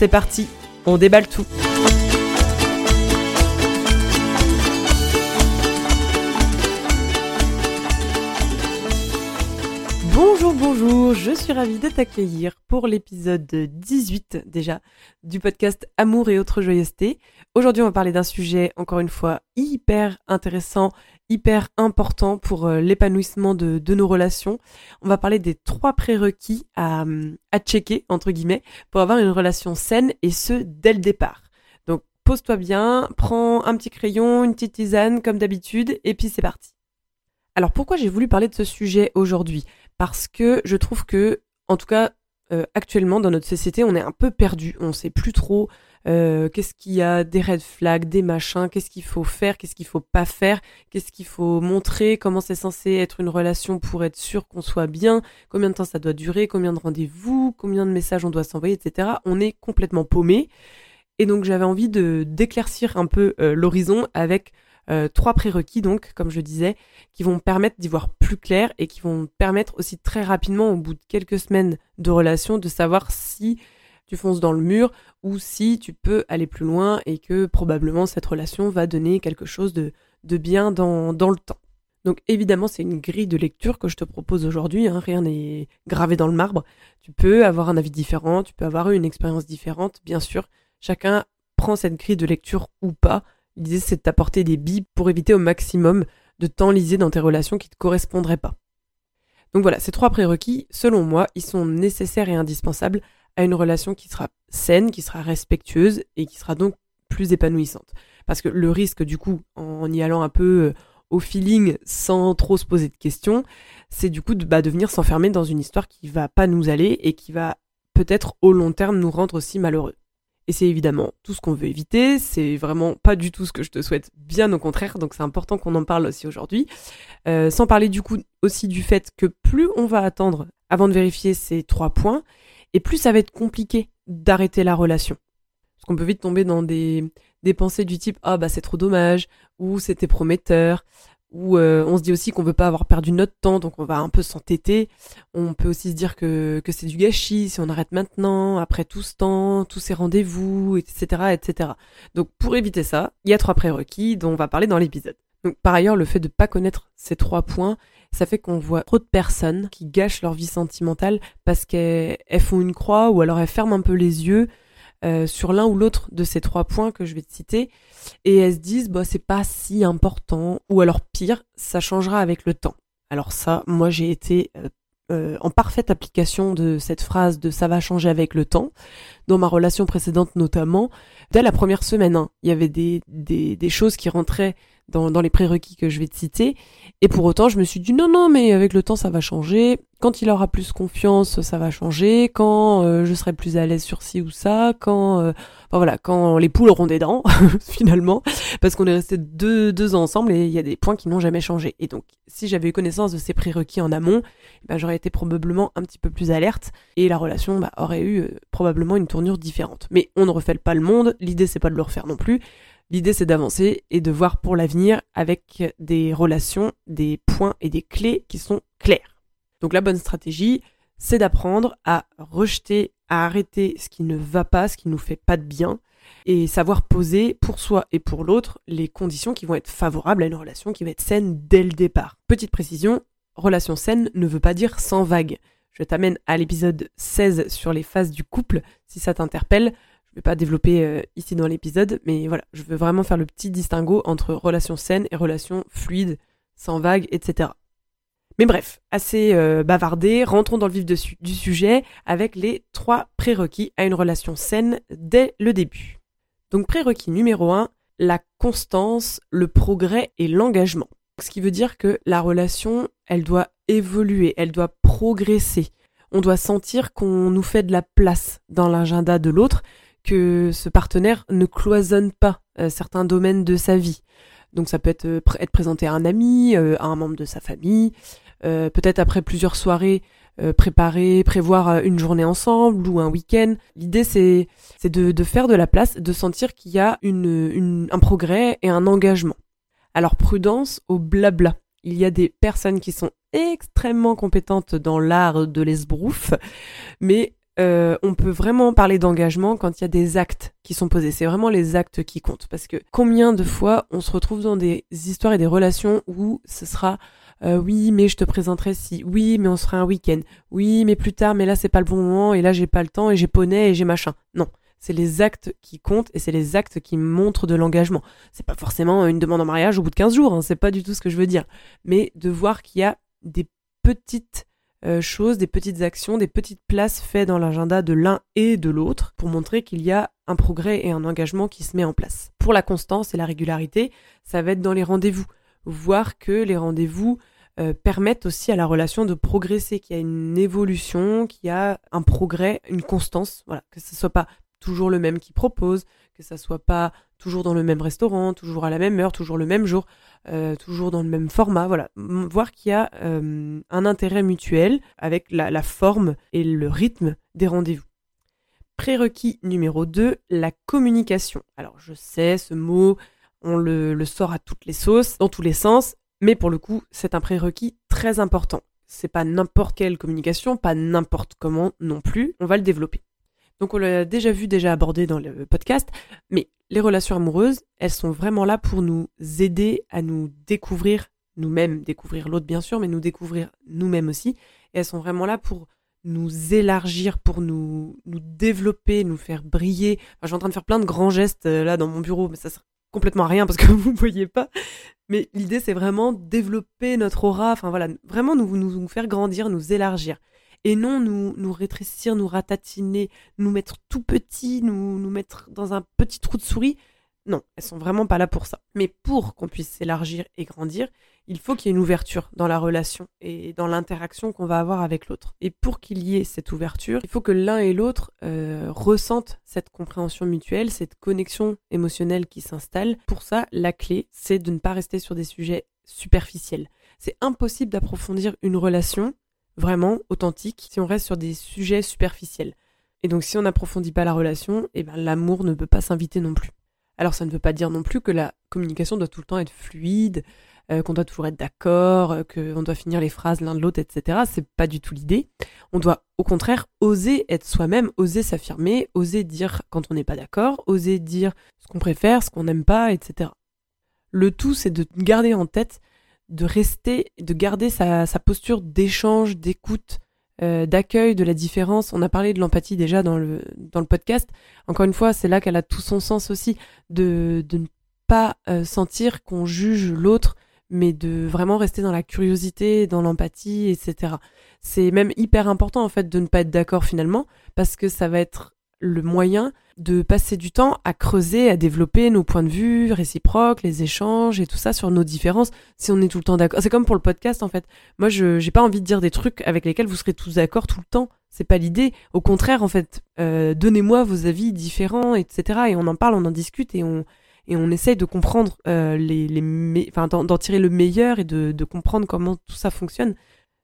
C'est parti, on déballe tout. Bonjour, bonjour, je suis ravie de t'accueillir pour l'épisode 18 déjà du podcast Amour et autres joyeusetés. Aujourd'hui on va parler d'un sujet encore une fois hyper intéressant, hyper important pour euh, l'épanouissement de, nos relations. On va parler des trois prérequis à, à checker, entre guillemets, pour avoir une relation saine et ce dès le départ. Donc pose-toi bien, prends un petit crayon, une petite tisane comme d'habitude et puis c'est parti. Alors pourquoi j'ai voulu parler de ce sujet aujourd'hui? Parce que je trouve que, en tout cas, euh, actuellement dans notre société, on est un peu perdu. On ne sait plus trop euh, qu'est-ce qu'il y a, des red flags, des machins, qu'est-ce qu'il faut faire, qu'est-ce qu'il faut pas faire, qu'est-ce qu'il faut montrer, comment c'est censé être une relation pour être sûr qu'on soit bien, combien de temps ça doit durer, combien de rendez-vous, combien de messages on doit s'envoyer, etc. On est complètement paumé. Et donc j'avais envie de d'éclaircir un peu euh, l'horizon avec euh, trois prérequis, donc, comme je disais, qui vont permettre d'y voir plus clair et qui vont permettre aussi très rapidement, au bout de quelques semaines de relation, de savoir si tu fonces dans le mur ou si tu peux aller plus loin et que probablement cette relation va donner quelque chose de, bien dans, dans le temps. Donc évidemment, c'est une grille de lecture que je te propose aujourd'hui, hein, rien n'est gravé dans le marbre. Tu peux avoir un avis différent, tu peux avoir une expérience différente, bien sûr. Chacun prend cette grille de lecture ou pas L'idée, c'est de t'apporter des billes pour éviter au maximum de t'enliser dans tes relations qui ne te correspondraient pas. Donc voilà, ces trois prérequis, selon moi, ils sont nécessaires et indispensables à une relation qui sera saine, qui sera respectueuse et qui sera donc plus épanouissante. Parce que le risque, du coup, en y allant un peu euh, au feeling sans trop se poser de questions, c'est du coup de, bah, de venir s'enfermer dans une histoire qui va pas nous aller et qui va peut-être au long terme nous rendre aussi malheureux. Et c'est évidemment tout ce qu'on veut éviter, c'est vraiment pas du tout ce que je te souhaite, bien au contraire, donc c'est important qu'on en parle aussi aujourd'hui. Euh, sans parler du coup aussi du fait que plus on va attendre avant de vérifier ces trois points, et plus ça va être compliqué d'arrêter la relation. Parce qu'on peut vite tomber dans des, des pensées du type ah bah c'est trop dommage ou c'était prometteur où euh, on se dit aussi qu'on veut pas avoir perdu notre temps, donc on va un peu s'entêter. On peut aussi se dire que, que c'est du gâchis si on arrête maintenant, après tout ce temps, tous ces rendez-vous, etc., etc. Donc pour éviter ça, il y a trois prérequis dont on va parler dans l'épisode. Donc par ailleurs, le fait de pas connaître ces trois points, ça fait qu'on voit trop de personnes qui gâchent leur vie sentimentale parce qu'elles font une croix ou alors elles ferment un peu les yeux euh, sur l'un ou l'autre de ces trois points que je vais te citer et elles se disent bah c'est pas si important ou alors pire ça changera avec le temps. Alors ça moi j'ai été euh, euh, en parfaite application de cette phrase de ça va changer avec le temps dans ma relation précédente notamment dès la première semaine hein, il y avait des, des, choses qui rentraient dans, dans les prérequis que je vais te citer. Et pour autant, je me suis dit non, non, mais avec le temps, ça va changer. Quand il aura plus confiance, ça va changer. Quand euh, je serai plus à l'aise sur ci ou ça. Quand, euh, enfin voilà, quand les poules auront des dents, finalement, parce qu'on est resté deux, deux ans ensemble et il y a des points qui n'ont jamais changé. Et donc, si j'avais eu connaissance de ces prérequis en amont, eh ben, j'aurais été probablement un petit peu plus alerte et la relation bah, aurait eu euh, probablement une tournure différente. Mais on ne refait pas le monde. L'idée, c'est pas de le refaire non plus. L'idée, c'est d'avancer et de voir pour l'avenir avec des relations, des points et des clés qui sont clairs. Donc la bonne stratégie, c'est d'apprendre à rejeter, à arrêter ce qui ne va pas, ce qui nous fait pas de bien, et savoir poser pour soi et pour l'autre les conditions qui vont être favorables à une relation qui va être saine dès le départ. Petite précision, relation saine ne veut pas dire sans vague. Je t'amène à l'épisode 16 sur les phases du couple si ça t'interpelle. Je vais pas développer euh, ici dans l'épisode, mais voilà, je veux vraiment faire le petit distinguo entre relations saines et relations fluides, sans vagues, etc. Mais bref, assez euh, bavardé, rentrons dans le vif du sujet avec les trois prérequis à une relation saine dès le début. Donc prérequis numéro 1, la constance, le progrès et l'engagement. Ce qui veut dire que la relation, elle doit évoluer, elle doit progresser. on doit sentir qu'on nous fait de la place dans l'agenda de l'autre, que ce partenaire ne cloisonne pas euh, certains domaines de sa vie. Donc ça peut être, euh, être présenté à un ami, euh, à un membre de sa famille, peut-être après plusieurs soirées, préparer, prévoir une journée ensemble ou un week-end. L'idée c'est de, de, faire de la place, de sentir qu'il y a une, une, un progrès et un engagement. Alors prudence au blabla. Il y a des personnes qui sont extrêmement compétentes dans l'art de l'esbrouf, mais euh, on peut vraiment parler d'engagement quand il y a des actes qui sont posés. C'est vraiment les actes qui comptent. Parce que combien de fois on se retrouve dans des histoires et des relations où ce sera euh, oui, mais je te présenterai si, oui, mais on sera un week-end, oui, mais plus tard, mais là c'est pas le bon moment, et là j'ai pas le temps, et j'ai poney, et j'ai machin. Non, c'est les actes qui comptent et c'est les actes qui montrent de l'engagement. C'est pas forcément une demande en mariage au bout de 15 jours, hein, c'est pas du tout ce que je veux dire. Mais de voir qu'il y a des petites euh, choses, des petites actions, des petites places faites dans l'agenda de l'un et de l'autre pour montrer qu'il y a un progrès et un engagement qui se met en place. Pour la constance et la régularité, ça va être dans les rendez-vous. Voir que les rendez-vous euh, permettent aussi à la relation de progresser, qu'il y a une évolution, qu'il y a un progrès, une constance, voilà, que ce soit pas toujours le même qui propose, que ça soit pas toujours dans le même restaurant, toujours à la même heure, toujours le même jour, euh, toujours dans le même format, voilà. Voir qu'il y a euh, un intérêt mutuel avec la, forme et le rythme des rendez-vous. Prérequis numéro 2, la communication. Alors je sais, ce mot, on le, le sort à toutes les sauces, dans tous les sens, mais pour le coup, c'est un prérequis très important. C'est pas n'importe quelle communication, pas n'importe comment non plus, on va le développer. Donc on l'a déjà vu, déjà abordé dans le podcast, mais les relations amoureuses, elles sont vraiment là pour nous aider à nous découvrir nous-mêmes, découvrir l'autre bien sûr, mais nous découvrir nous-mêmes aussi. Et elles sont vraiment là pour nous élargir, pour nous, nous développer, nous faire briller. Je suis en train de faire plein de grands gestes euh, là dans mon bureau, mais ça sert complètement à rien parce que vous ne voyez pas. Mais l'idée, c'est vraiment développer notre aura, enfin voilà, vraiment nous, nous faire grandir, nous élargir et non nous, nous rétrécir, nous ratatiner, nous mettre tout petit, nous, nous mettre dans un petit trou de souris. Non, elles sont vraiment pas là pour ça. Mais pour qu'on puisse s'élargir et grandir, il faut qu'il y ait une ouverture dans la relation et dans l'interaction qu'on va avoir avec l'autre. Et pour qu'il y ait cette ouverture, il faut que l'un et l'autre euh, ressentent cette compréhension mutuelle, cette connexion émotionnelle qui s'installe. Pour ça, la clé, c'est de ne pas rester sur des sujets superficiels. C'est impossible d'approfondir une relation vraiment authentique si on reste sur des sujets superficiels. Et donc si on n'approfondit pas la relation, eh ben, l'amour ne peut pas s'inviter non plus. Alors ça ne veut pas dire non plus que la communication doit tout le temps être fluide, euh, qu'on doit toujours être d'accord, euh, qu'on doit finir les phrases l'un de l'autre, etc. C'est pas du tout l'idée. On doit au contraire oser être soi-même, oser s'affirmer, oser dire quand on n'est pas d'accord, oser dire ce qu'on préfère, ce qu'on n'aime pas, etc. Le tout, c'est de garder en tête de rester, de garder sa, posture d'échange, d'écoute, euh, d'accueil de la différence. On a parlé de l'empathie déjà dans le, dans le podcast. Encore une fois, c'est là qu'elle a tout son sens aussi, de, de ne pas euh, sentir qu'on juge l'autre, mais de vraiment rester dans la curiosité, dans l'empathie, etc. C'est même hyper important en fait de ne pas être d'accord finalement, parce que ça va être le moyen de passer du temps à creuser, à développer nos points de vue réciproques, les échanges et tout ça sur nos différences si on est tout le temps d'accord. C'est comme pour le podcast en fait. Moi je j'ai pas envie de dire des trucs avec lesquels vous serez tous d'accord tout le temps. C'est pas l'idée. Au contraire en fait, euh, donnez-moi vos avis différents, etc. Et on en parle, on en discute et on et on essaye de comprendre euh, les, les enfin d'en tirer le meilleur et de, de comprendre comment tout ça fonctionne.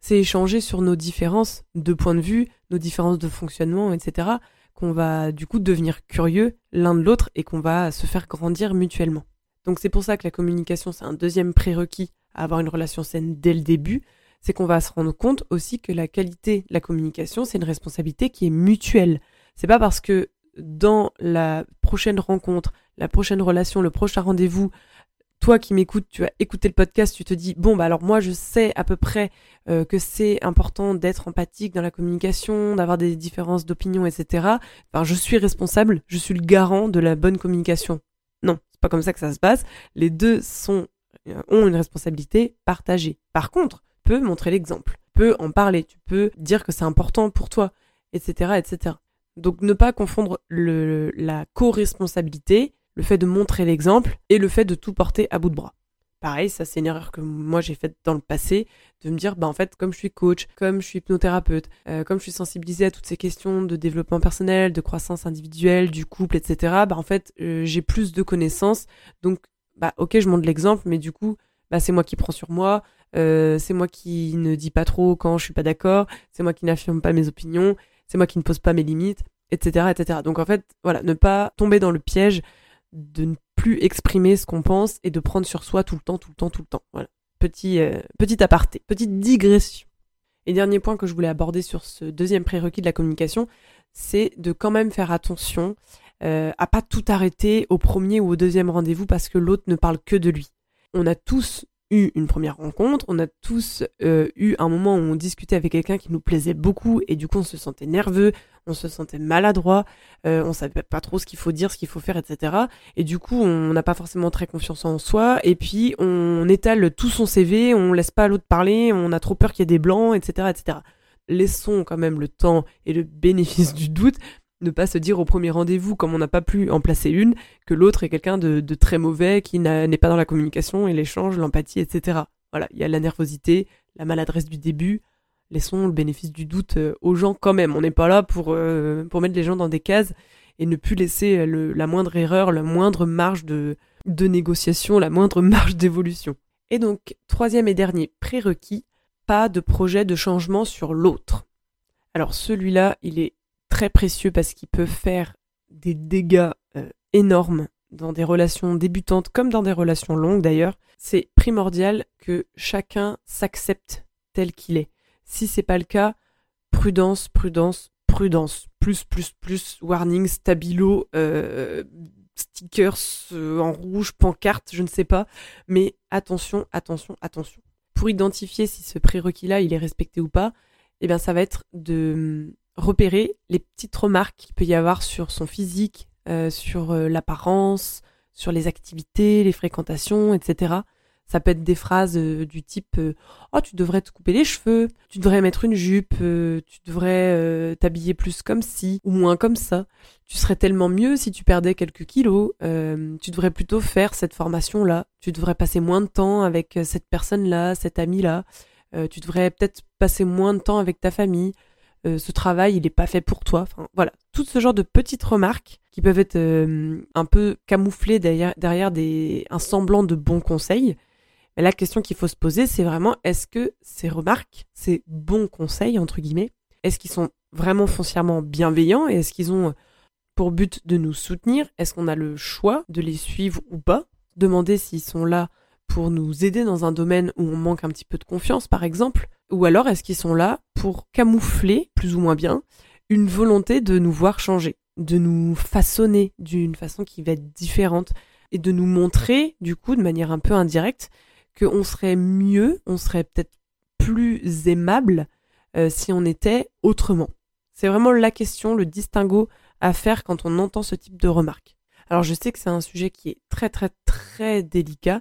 C'est échanger sur nos différences de point de vue, nos différences de fonctionnement, etc qu'on va du coup devenir curieux l'un de l'autre et qu'on va se faire grandir mutuellement. Donc c'est pour ça que la communication, c'est un deuxième prérequis à avoir une relation saine dès le début, c'est qu'on va se rendre compte aussi que la qualité de la communication, c'est une responsabilité qui est mutuelle. C'est pas parce que dans la prochaine rencontre, la prochaine relation, le prochain rendez-vous, toi qui m'écoutes, tu as écouté le podcast, tu te dis bon bah alors moi je sais à peu près euh, que c'est important d'être empathique dans la communication, d'avoir des différences d'opinion, etc. Enfin, je suis responsable, je suis le garant de la bonne communication. Non, c'est pas comme ça que ça se passe. Les deux sont euh, ont une responsabilité partagée. Par contre, tu peux montrer l'exemple, tu peux en parler, tu peux dire que c'est important pour toi, etc., etc. Donc ne pas confondre la co-responsabilité le fait de montrer l'exemple et le fait de tout porter à bout de bras. Pareil, ça c'est une erreur que moi j'ai faite dans le passé, de me dire, bah en fait, comme je suis coach, comme je suis hypnothérapeute, euh, comme je suis sensibilisée à toutes ces questions de développement personnel, de croissance individuelle, du couple, etc., bah en fait, euh, j'ai plus de connaissances. Donc, bah ok, je montre l'exemple, mais du coup, bah c'est moi qui prends sur moi, euh, c'est moi qui ne dis pas trop quand je suis pas d'accord, c'est moi qui n'affirme pas mes opinions, c'est moi qui ne pose pas mes limites, etc., etc. Donc en fait, voilà, ne pas tomber dans le piège de ne plus exprimer ce qu'on pense et de prendre sur soi tout le temps, tout le temps, tout le temps. Voilà. Petit, euh, petit aparté, petite digression. Et dernier point que je voulais aborder sur ce deuxième prérequis de la communication, c'est de quand même faire attention euh, à pas tout arrêter au premier ou au deuxième rendez-vous parce que l'autre ne parle que de lui. On a tous une première rencontre, on a tous euh, eu un moment où on discutait avec quelqu'un qui nous plaisait beaucoup et du coup on se sentait nerveux, on se sentait maladroit, euh, on savait pas trop ce qu'il faut dire, ce qu'il faut faire, etc. Et du coup on n'a pas forcément très confiance en soi et puis on étale tout son CV, on laisse pas l'autre parler, on a trop peur qu'il y ait des blancs, etc., etc. Laissons quand même le temps et le bénéfice du doute ne pas se dire au premier rendez-vous, comme on n'a pas pu en placer une, que l'autre est quelqu'un de, très mauvais, qui n'est pas dans la communication et l'échange, l'empathie, etc. Voilà, il y a la nervosité, la maladresse du début. Laissons le bénéfice du doute euh, aux gens quand même. On n'est pas là pour, euh, pour mettre les gens dans des cases et ne plus laisser la moindre erreur, la moindre marge de, de négociation, la moindre marge d'évolution. Et donc, troisième et dernier prérequis, pas de projet de changement sur l'autre. Alors celui-là, il est très précieux parce qu'il peut faire des dégâts euh, énormes dans des relations débutantes comme dans des relations longues d'ailleurs. C'est primordial que chacun s'accepte tel qu'il est. Si c'est pas le cas, prudence, prudence, prudence. Plus, plus, plus, warning, stabilo, euh, stickers euh, en rouge, pancarte, je ne sais pas. Mais attention, attention, attention. Pour identifier si ce prérequis-là, il est respecté ou pas, eh bien, ça va être de repérer les petites remarques qu'il peut y avoir sur son physique, euh, sur euh, l'apparence, sur les activités, les fréquentations, etc. Ça peut être des phrases euh, du type Oh, tu devrais te couper les cheveux, tu devrais mettre une jupe, tu devrais t'habiller plus comme ci ou moins comme ça. Tu serais tellement mieux si tu perdais quelques kilos. tu devrais plutôt faire cette formation-là. Tu devrais passer moins de temps avec cette personne-là, cet ami-là. tu devrais peut-être passer moins de temps avec ta famille. Euh, ce travail, il n'est pas fait pour toi. Voilà, tout ce genre de petites remarques qui peuvent être euh, un peu camouflées derrière, derrière des, un semblant de bons conseils. Mais la question qu'il faut se poser, c'est vraiment est-ce que ces remarques, ces bons conseils, entre guillemets, est-ce qu'ils sont vraiment foncièrement bienveillants et est-ce qu'ils ont pour but de nous soutenir? Est-ce qu'on a le choix de les suivre ou pas? Demander s'ils sont là pour nous aider dans un domaine où on manque un petit peu de confiance, par exemple Ou alors est-ce qu'ils sont là pour camoufler, plus ou moins bien, une volonté de nous voir changer, de nous façonner d'une façon qui va être différente et de nous montrer, du coup, de manière un peu indirecte, qu'on serait mieux, on serait peut-être plus aimable euh, si on était autrement? C'est vraiment la question, le distinguo à faire quand on entend ce type de remarques. Alors je sais que c'est un sujet qui est très très très délicat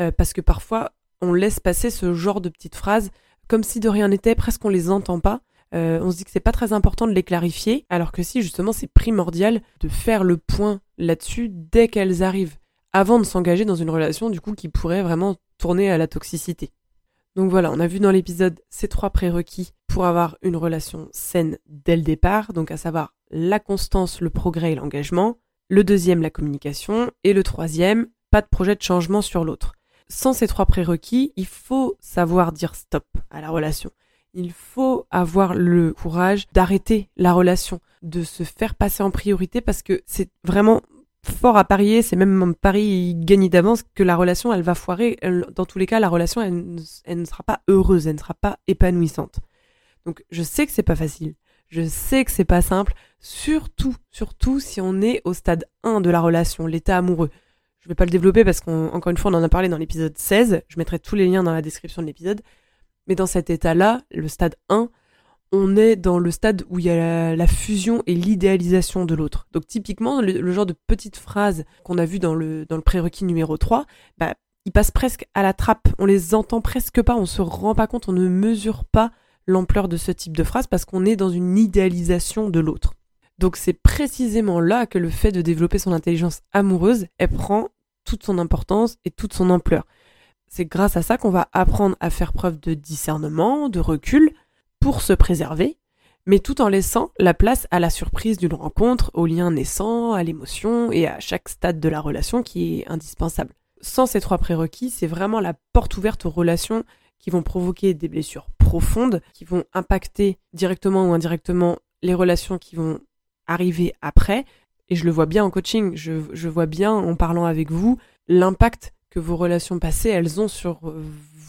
euh, parce que parfois on laisse passer ce genre de petites phrases comme si de rien n'était, presque on les entend pas. Euh, on se dit que c'est pas très important de les clarifier, alors que si justement c'est primordial de faire le point là-dessus dès qu'elles arrivent, avant de s'engager dans une relation du coup qui pourrait vraiment tourner à la toxicité. Donc voilà, on a vu dans l'épisode ces trois prérequis pour avoir une relation saine dès le départ, donc à savoir la constance, le progrès et l'engagement, le deuxième la communication, et le troisième, pas de projet de changement sur l'autre. Sans ces trois prérequis, il faut savoir dire stop à la relation. Il faut avoir le courage d'arrêter la relation, de se faire passer en priorité parce que c'est vraiment fort à parier, c'est même un pari gagné d'avance que la relation, elle va foirer. dans tous les cas, la relation, elle, ne sera pas heureuse, elle ne sera pas épanouissante. Donc, je sais que c'est pas facile. Je sais que c'est pas simple. Surtout, surtout si on est au stade 1 de la relation, l'état amoureux. Je vais pas le développer parce qu'encore une fois, on en a parlé dans l'épisode 16. Je mettrai tous les liens dans la description de l'épisode. Mais dans cet état-là, le stade 1, on est dans le stade où il y a la, fusion et l'idéalisation de l'autre. Donc typiquement, le, genre de petites phrases qu'on a vues dans le, dans le prérequis numéro 3, bah, ils passent presque à la trappe. On les entend presque pas, on se rend pas compte, on ne mesure pas l'ampleur de ce type de phrase parce qu'on est dans une idéalisation de l'autre. Donc c'est précisément là que le fait de développer son intelligence amoureuse, elle prend toute son importance et toute son ampleur. C'est grâce à ça qu'on va apprendre à faire preuve de discernement, de recul, pour se préserver, mais tout en laissant la place à la surprise d'une rencontre, au lien naissant, à l'émotion et à chaque stade de la relation qui est indispensable. Sans ces trois prérequis, c'est vraiment la porte ouverte aux relations qui vont provoquer des blessures profondes, qui vont impacter directement ou indirectement les relations qui vont arriver après. Et je le vois bien en coaching, je, je vois bien en parlant avec vous l'impact que vos relations passées, elles ont sur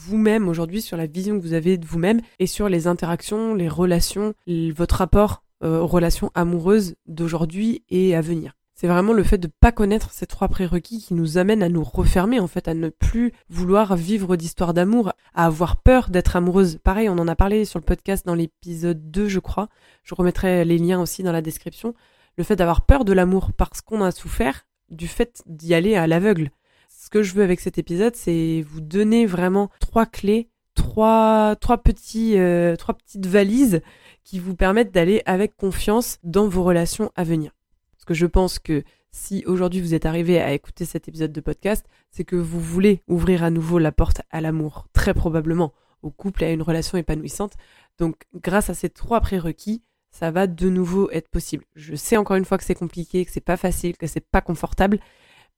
vous-même aujourd'hui, sur la vision que vous avez de vous-même et sur les interactions, les relations, votre rapport euh, aux relations amoureuses d'aujourd'hui et à venir. C'est vraiment le fait de pas connaître ces trois prérequis qui nous amènent à nous refermer, en fait, à ne plus vouloir vivre d'histoire d'amour, à avoir peur d'être amoureuse. Pareil, on en a parlé sur le podcast dans l'épisode 2, je crois. Je remettrai les liens aussi dans la description. Le fait d'avoir peur de l'amour parce qu'on a souffert du fait d'y aller à l'aveugle. Ce que je veux avec cet épisode, c'est vous donner vraiment trois clés, trois, petits, euh, trois petites valises qui vous permettent d'aller avec confiance dans vos relations à venir. Parce que je pense que si aujourd'hui vous êtes arrivé à écouter cet épisode de podcast, c'est que vous voulez ouvrir à nouveau la porte à l'amour, très probablement, au couple et à une relation épanouissante. Donc, grâce à ces trois prérequis, ça va de nouveau être possible. Je sais encore une fois que c'est compliqué, que c'est pas facile, que c'est pas confortable,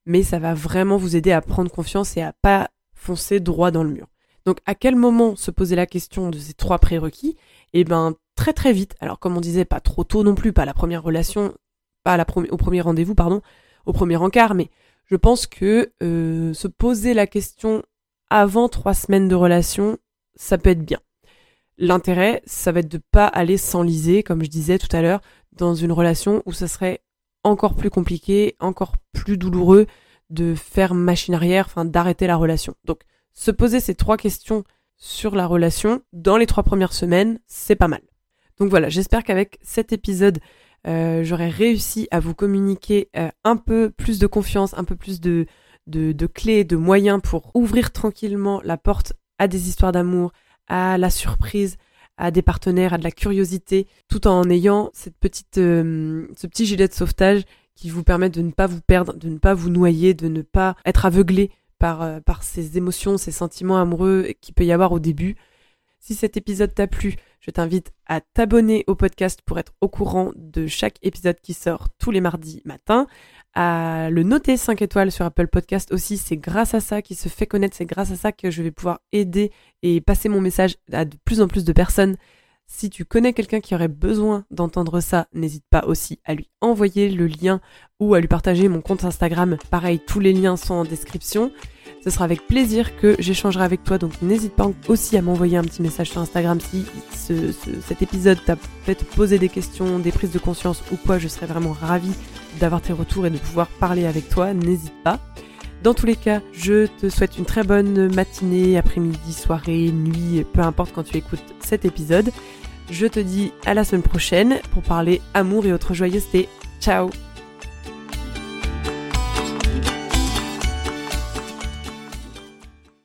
mais ça va vraiment vous aider à prendre confiance et à pas foncer droit dans le mur. Donc, à quel moment se poser la question de ces trois prérequis? Eh ben, très très vite. Alors, comme on disait, pas trop tôt non plus, pas la première relation, pas au premier rendez-vous, pardon, au premier encart, mais je pense que euh, se poser la question avant trois semaines de relation, ça peut être bien. L'intérêt, ça va être de pas aller s'enliser, comme je disais tout à l'heure, dans une relation où ça serait encore plus compliqué, encore plus douloureux de faire machine arrière, enfin d'arrêter la relation. Donc, se poser ces trois questions sur la relation dans les trois premières semaines, c'est pas mal. Donc voilà, j'espère qu'avec cet épisode, euh, j'aurais réussi à vous communiquer euh, un peu plus de confiance, un peu plus de clés, de moyens pour ouvrir tranquillement la porte à des histoires d'amour, à la surprise, à des partenaires, à de la curiosité, tout en ayant cette petite, euh, ce petit gilet de sauvetage qui vous permet de ne pas vous perdre, de ne pas vous noyer, de ne pas être aveuglé par, par ces émotions, ces sentiments amoureux qu'il peut y avoir au début. Si cet épisode t'a plu, je t'invite à t'abonner au podcast pour être au courant de chaque épisode qui sort tous les mardis matin, à le noter 5 étoiles sur Apple Podcast aussi, c'est grâce à ça qu'il se fait connaître, c'est grâce à ça que je vais pouvoir aider et passer mon message à de plus en plus de personnes. Si tu connais quelqu'un qui aurait besoin d'entendre ça, n'hésite pas aussi à lui envoyer le lien ou à lui partager mon compte Instagram. Pareil, tous les liens sont en description. Ce sera avec plaisir que j'échangerai avec toi, donc n'hésite pas aussi à m'envoyer un petit message sur Instagram si cet épisode t'a fait poser des questions, des prises de conscience ou quoi. Je serais vraiment ravie d'avoir tes retours et de pouvoir parler avec toi. N'hésite pas. Dans tous les cas, je te souhaite une très bonne matinée, après-midi, soirée, nuit, peu importe quand tu écoutes cet épisode. Je te dis à la semaine prochaine pour parler amour et autres joyeusetés. Ciao